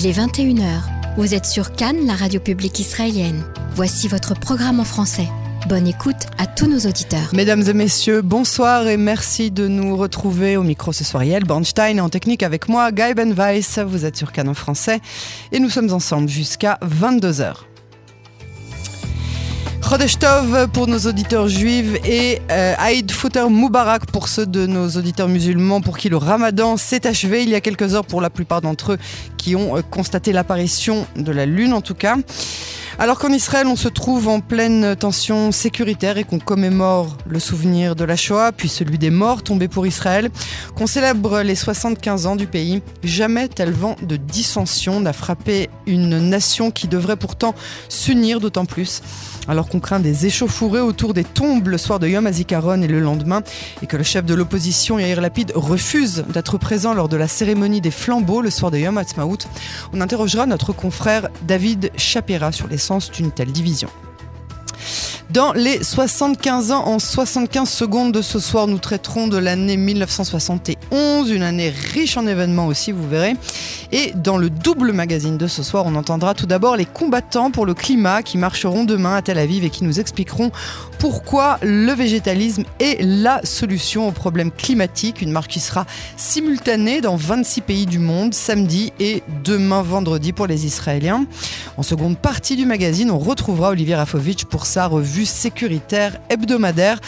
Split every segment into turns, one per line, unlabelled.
Il est 21h. Vous êtes sur Cannes, la radio publique israélienne. Voici votre programme en français. Bonne écoute à tous nos auditeurs.
Mesdames et messieurs, bonsoir et merci de nous retrouver au micro ce soir. Yael Bornstein en technique avec moi, Guy Ben Weiss. Vous êtes sur Cannes en français et nous sommes ensemble jusqu'à 22h. Chodesh Tov pour nos auditeurs juifs et euh, Aïd Fouter Moubarak pour ceux de nos auditeurs musulmans pour qui le ramadan s'est achevé il y a quelques heures pour la plupart d'entre eux qui ont euh, constaté l'apparition de la lune en tout cas. Alors qu'en Israël, on se trouve en pleine tension sécuritaire et qu'on commémore le souvenir de la Shoah, puis celui des morts tombés pour Israël, qu'on célèbre les 75 ans du pays, jamais tel vent de dissension n'a frappé une nation qui devrait pourtant s'unir d'autant plus alors qu'on craint des échauffourées autour des tombes le soir de Yom HaZikaron et le lendemain, et que le chef de l'opposition Yair Lapid refuse d'être présent lors de la cérémonie des flambeaux le soir de Yom HaTzmaout, on interrogera notre confrère David Chapera sur l'essence d'une telle division. Dans les 75 ans en 75 secondes de ce soir, nous traiterons de l'année 1971, une année riche en événements aussi, vous verrez. Et dans le double magazine de ce soir, on entendra tout d'abord les combattants pour le climat qui marcheront demain à Tel Aviv et qui nous expliqueront pourquoi le végétalisme est la solution aux problèmes climatiques. Une marche qui sera simultanée dans 26 pays du monde samedi et demain vendredi pour les Israéliens. En seconde partie du magazine, on retrouvera Olivier Rafovitch pour sa revue sécuritaire hebdomadaire.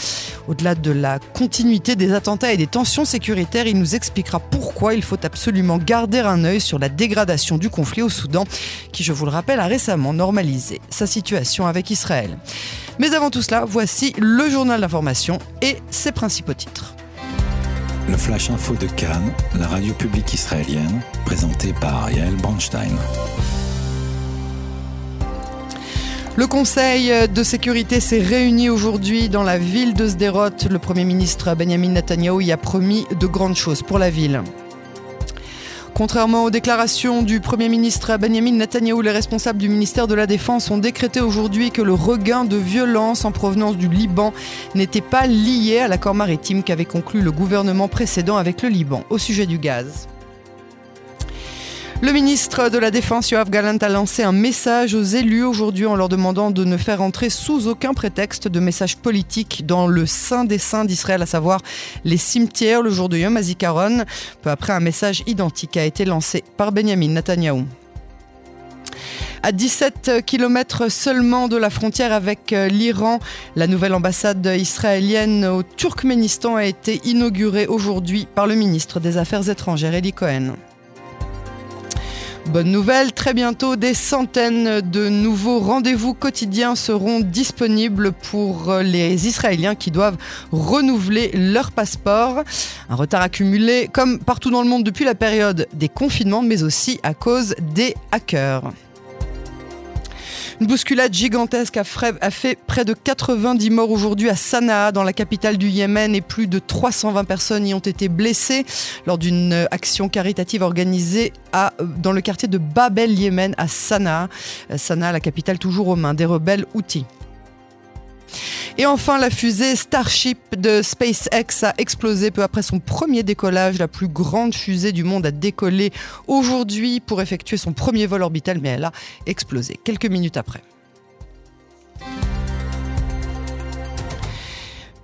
Au-delà de la continuité des attentats et des tensions sécuritaires, il nous expliquera pourquoi il faut absolument garder un œil sur la dégradation du conflit au Soudan, qui, je vous le rappelle, a récemment normalisé sa situation avec Israël. Mais avant tout cela, voici le journal d'information et ses principaux titres.
Le Flash Info de Cannes, la radio publique israélienne, présenté par Yael Bronstein.
Le Conseil de sécurité s'est réuni aujourd'hui dans la ville de Sderot. Le Premier ministre Benjamin Netanyahu y a promis de grandes choses pour la ville. Contrairement aux déclarations du Premier ministre Benjamin Netanyahu, les responsables du ministère de la Défense ont décrété aujourd'hui que le regain de violence en provenance du Liban n'était pas lié à l'accord maritime qu'avait conclu le gouvernement précédent avec le Liban au sujet du gaz. Le ministre de la Défense, Yoav Galant, a lancé un message aux élus aujourd'hui en leur demandant de ne faire entrer sous aucun prétexte de messages politiques dans le sein des saints d'Israël, à savoir les cimetières le jour de Yom HaZikaron. Peu après, un message identique a été lancé par Benjamin Netanyahu. À 17 km seulement de la frontière avec l'Iran, la nouvelle ambassade israélienne au Turkménistan a été inaugurée aujourd'hui par le ministre des Affaires étrangères, Eli Cohen. Bonne nouvelle, très bientôt des centaines de nouveaux rendez-vous quotidiens seront disponibles pour les Israéliens qui doivent renouveler leur passeport. Un retard accumulé comme partout dans le monde depuis la période des confinements mais aussi à cause des hackers. Une bousculade gigantesque a, fait près de 90 morts aujourd'hui à Sanaa, dans la capitale du Yémen, et plus de 320 personnes y ont été blessées lors d'une action caritative organisée à, dans le quartier de Bab el Yémen à Sanaa. Sanaa, la capitale toujours aux mains des rebelles Houthis. Et enfin, la fusée Starship de SpaceX a explosé peu après son premier décollage. La plus grande fusée du monde a décollé aujourd'hui pour effectuer son premier vol orbital, mais elle a explosé quelques minutes après.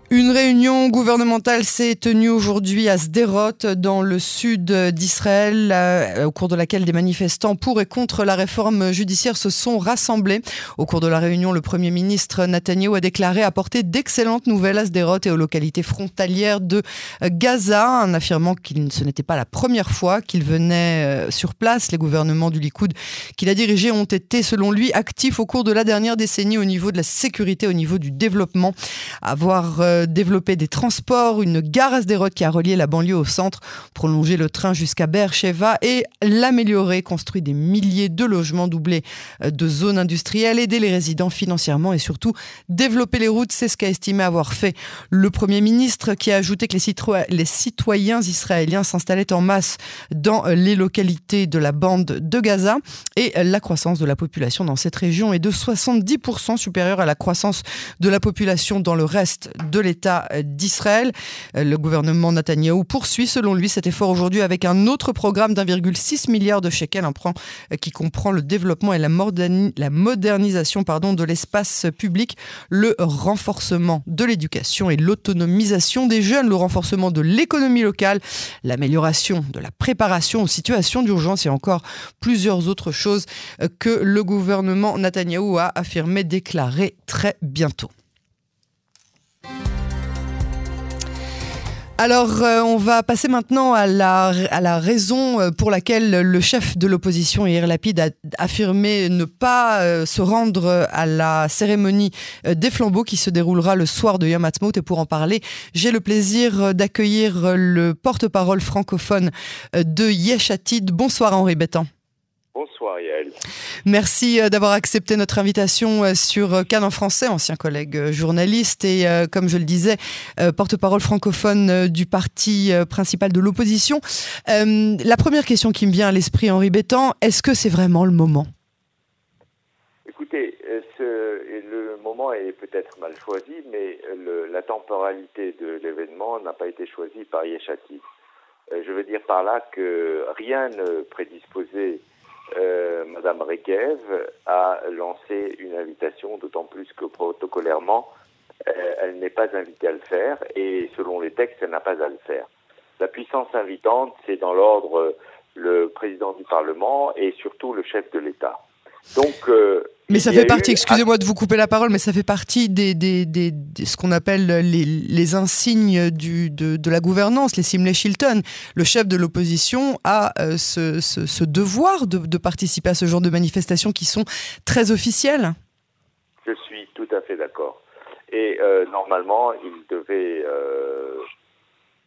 Une réunion gouvernementale s'est tenue aujourd'hui à Sderot, dans le sud d'Israël, euh, au cours de laquelle des manifestants pour et contre la réforme judiciaire se sont rassemblés. Au cours de la réunion, le Premier ministre Netanyahu a déclaré apporter d'excellentes nouvelles à Sderot et aux localités frontalières de Gaza, en affirmant que ce n'était pas la première fois qu'il venait euh, sur place. Les gouvernements du Likoud qu'il a dirigés ont été, selon lui, actifs au cours de la dernière décennie au niveau de la sécurité, au niveau du développement. Avoir euh, développer des transports, une gare à Sderot qui a relié la banlieue au centre, prolonger le train jusqu'à Beersheba et l'améliorer, construire des milliers de logements doublés euh, de zones industrielles, aider les résidents financièrement et surtout développer les routes. C'est ce qu'a estimé avoir fait le Premier ministre qui a ajouté que les, les citoyens israéliens s'installaient en masse dans euh, les localités de la bande de Gaza et la croissance de la population dans cette région est de 70% supérieure à la croissance de la population dans le reste de l'État d'Israël. Le gouvernement Netanyahou poursuit selon lui cet effort aujourd'hui avec un autre programme d'1,6 milliard de shekels, plan qui comprend le développement et la, modernisation pardon, de l'espace public, le renforcement de l'éducation et l'autonomisation des jeunes, le renforcement de l'économie locale, l'amélioration de la préparation aux situations d'urgence et encore plusieurs autres choses que le gouvernement Netanyahou a affirmé déclarer très bientôt. Alors, euh, on va passer maintenant à la, raison euh, pour laquelle le chef de l'opposition, Yair Lapid, a affirmé ne pas euh, se rendre à la cérémonie des flambeaux qui se déroulera le soir de Yom. Et pour en parler, j'ai le plaisir d'accueillir le porte-parole francophone de Yeshatid. Bonsoir Henri Bétan. Merci euh, d'avoir accepté notre invitation euh, sur euh, Cannes en français, ancien collègue journaliste et comme je le disais, porte-parole francophone du parti principal de l'opposition. La première question qui me vient à l'esprit, Henri Bétan, est-ce que c'est vraiment le moment?
Écoutez, le moment est peut-être mal choisi, mais la temporalité de l'événement n'a pas été choisie par Yeshati. je veux dire par là que rien ne prédisposait euh, Madame Rekev a lancé une invitation, d'autant plus que protocolairement, euh, elle n'est pas invitée à le faire et selon les textes, elle n'a pas à le faire. La puissance invitante, c'est dans l'ordre le président du Parlement et surtout le chef de l'État.
Donc, euh, mais ça fait partie, excusez-moi de vous couper la parole, mais ça fait partie des, des, des, ce qu'on appelle les, les, insignes du, de, de, la gouvernance, les Simley Shilton. Le chef de l'opposition a euh, ce, ce, ce, devoir de, de, participer à ce genre de manifestations qui sont très officielles.
Je suis tout à fait d'accord. Et euh, normalement, il devait,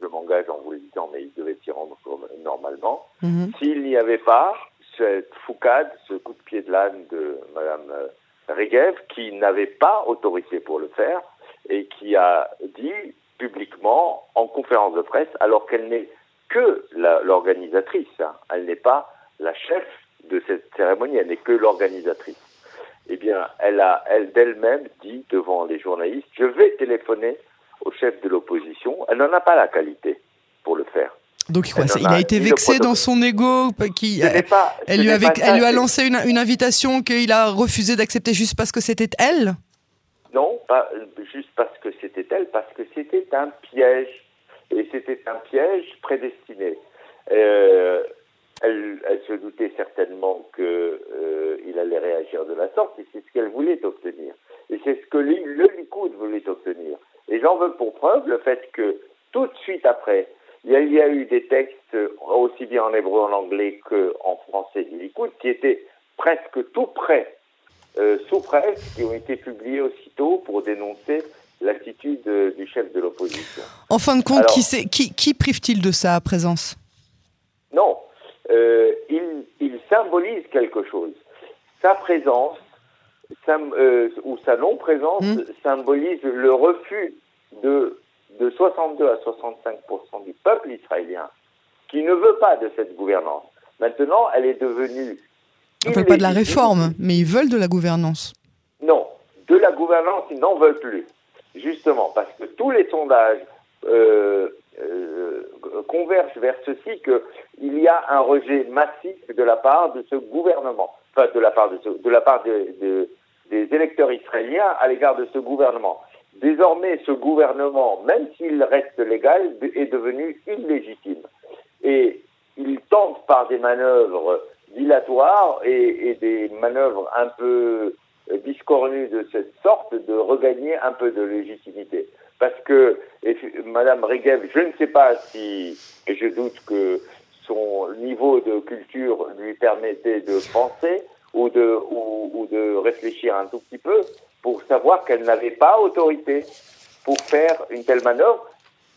je m'engage en vous le disant, mais il devait s'y rendre normalement. Mhm. S'il n'y avait pas, cette foucade, ce coup de pied de l'âne de Mme euh, Regev, qui n'avait pas autorité pour le faire et qui a dit publiquement en conférence de presse, alors qu'elle n'est que l'organisatrice, hein, elle n'est pas la chef de cette cérémonie, elle n'est que l'organisatrice. Eh bien, elle a, elle d'elle-même dit devant les journalistes, je vais téléphoner au chef de l'opposition. Elle n'en a pas la qualité pour le faire.
Donc il a été vexé dans son ego qui, elle, lui elle lui a lancé une, une invitation qu'il a refusé d'accepter juste parce que c'était elle
Non, pas juste parce que c'était elle, parce que c'était un piège. Et c'était un piège prédestiné. Euh, elle, elle, se doutait certainement qu'il euh, allait réagir de la sorte, et c'est ce qu'elle voulait obtenir. Et c'est ce que le, Likoud voulait obtenir. Et j'en veux pour preuve le fait que tout de suite après, y, a, eu des textes, aussi bien en hébreu, en anglais qu'en français du Likoud, qui étaient presque tout prêts, euh, sous presse, qui ont été publiés aussitôt pour dénoncer l'attitude du chef de l'opposition.
En fin de compte, qui, qui, qui prive-t-il de sa présence?
Non, euh, il, il, symbolise quelque chose. Sa présence euh, ou sa non-présence hmm. symbolise le refus de de 62 à 65% du peuple israélien qui ne veut pas de cette gouvernance. Maintenant, elle est devenue.
Ne parle pas de la réforme, mais ils veulent de la gouvernance.
Non, de la gouvernance, ils n'en veulent plus. Justement, parce que tous les sondages euh, euh, convergent vers ceci qu'il y a un rejet massif de la part de ce gouvernement, enfin de la part, de, de la part des électeurs israéliens à l'égard de ce gouvernement. Désormais, ce gouvernement, même s'il reste légal, est devenu illégitime. Et il tente par des manœuvres dilatoires et, des manœuvres un peu discornues de cette sorte de regagner un peu de légitimité. Parce que Madame Regev, je ne sais pas si, et je doute que son niveau de culture lui permettait de penser ou de, ou de réfléchir un tout petit peu, pour savoir qu'elle n'avait pas autorité pour faire une telle manœuvre.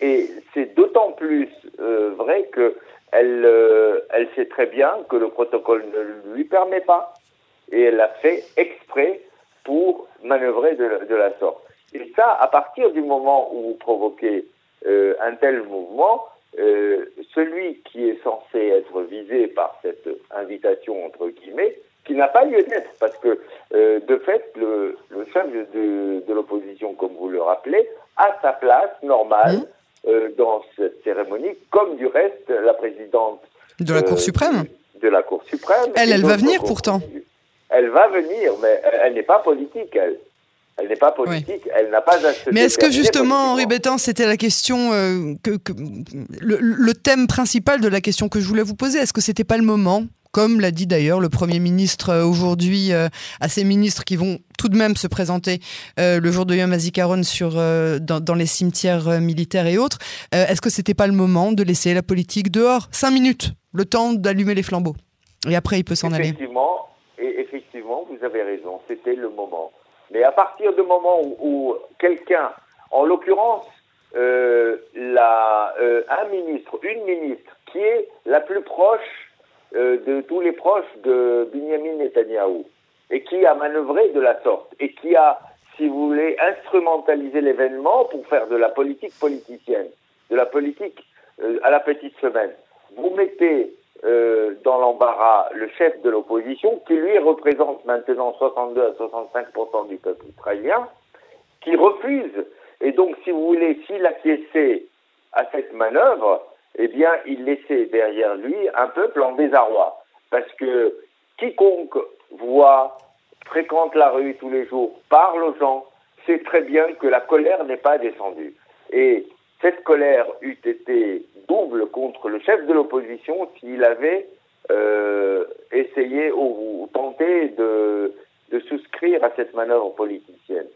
Et c'est d'autant plus euh, vrai qu'elle euh, elle sait très bien que le protocole ne lui permet pas. Et elle l'a fait exprès pour manœuvrer de, la sorte. Et ça, à partir du moment où vous provoquez euh, un tel mouvement, celui qui est censé être visé par cette invitation, entre guillemets, qui n'a pas lieu d'être, parce que de fait, le chef de, de l'opposition, comme vous le rappelez, a sa place normal mmh. dans cette cérémonie, comme du reste la présidente
de la Cour suprême.
De la Cour suprême.
Elle, elle va venir pourtant.
Elle va venir, mais elle n'est pas politique, elle. Elle n'est pas politique, elle n'a pas
Mais est-ce que justement, Henri Bétan, c'était la question, euh, que, le, thème principal de la question que je voulais vous poser, est-ce que c'était pas le moment comme l'a dit d'ailleurs le Premier ministre euh, aujourd'hui euh, à ses ministres qui vont tout de même se présenter le jour de Yom HaZikaron sur dans, les cimetières militaires et autres. Est-ce que c'était pas le moment de laisser la politique dehors? Cinq minutes, le temps d'allumer les flambeaux. Et après, il peut s'en aller.
Effectivement, et effectivement, vous avez raison. C'était le moment. Mais à partir du moment où, quelqu'un, en l'occurrence, euh, euh, un ministre, une ministre, qui est la plus proche euh, de tous les proches de Benjamin Netanyahu, et qui a manœuvré de la sorte, et qui a, si vous voulez, instrumentalisé l'événement pour faire de la politique politicienne, de la politique à la petite semaine. Vous mettez euh, dans l'embarras le chef de l'opposition, qui lui représente maintenant 62 à 65% du peuple israélien, qui refuse. Et donc, si vous voulez, s'il acquiesçait à cette manœuvre, eh bien, il laissait derrière lui un peuple en désarroi. Parce que quiconque voit, fréquente la rue tous les jours, parle aux gens, sait très bien que la colère n'est pas descendue. Et cette colère eût été double contre le chef de l'opposition s'il avait euh, essayé ou, tenté de, souscrire à cette manœuvre politicienne.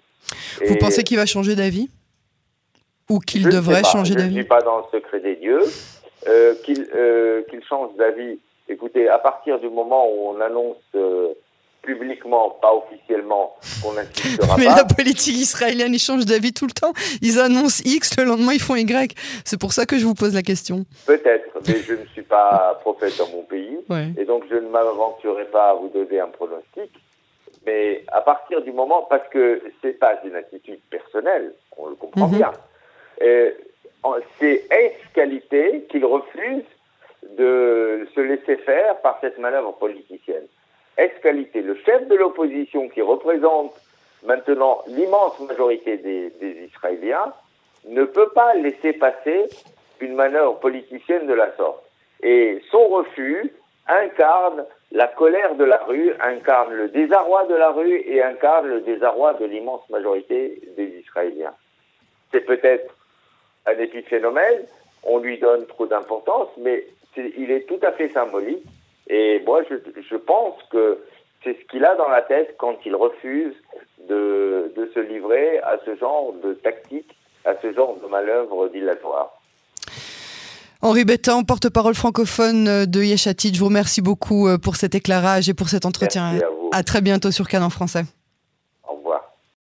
Vous pensez qu'il va changer d'avis? Ou qu'il devrait changer d'avis
Je ne suis pas dans le secret des dieux. Euh, euh, qu'il change d'avis, écoutez, à partir du moment où on annonce publiquement, pas officiellement, qu'on
Mais la politique israélienne, ils changent d'avis tout le temps. Ils annoncent X, le lendemain ils font Y. C'est pour ça que je vous pose la question.
Peut-être, mais je ne suis pas prophète dans mon pays. Et donc je ne m'aventurerai pas à vous donner un pronostic. Mais à partir du moment, parce que c'est pas une attitude personnelle, on le comprend mhm. bien, c'est est-qualité qu'il refuse de se laisser faire par cette manœuvre politicienne qualité Le chef de l'opposition qui représente maintenant l'immense majorité des, Israéliens ne peut pas laisser passer une manœuvre politicienne de la sorte. Et son refus incarne la colère de la rue, incarne le désarroi de la rue et incarne le désarroi de l'immense majorité des Israéliens. C'est peut-être un épiphénomène, on lui donne trop d'importance, mais il est tout à fait symbolique et moi, je, je pense que c'est ce qu'il a dans la tête quand il refuse de, de, se livrer à ce genre de tactique, à ce genre de manœuvre dilatoire.
Henri Bétan, porte-parole francophone de Yeshatit, je vous remercie beaucoup euh, pour cet éclairage et pour cet entretien.
à,
à très bientôt sur Cannes en français.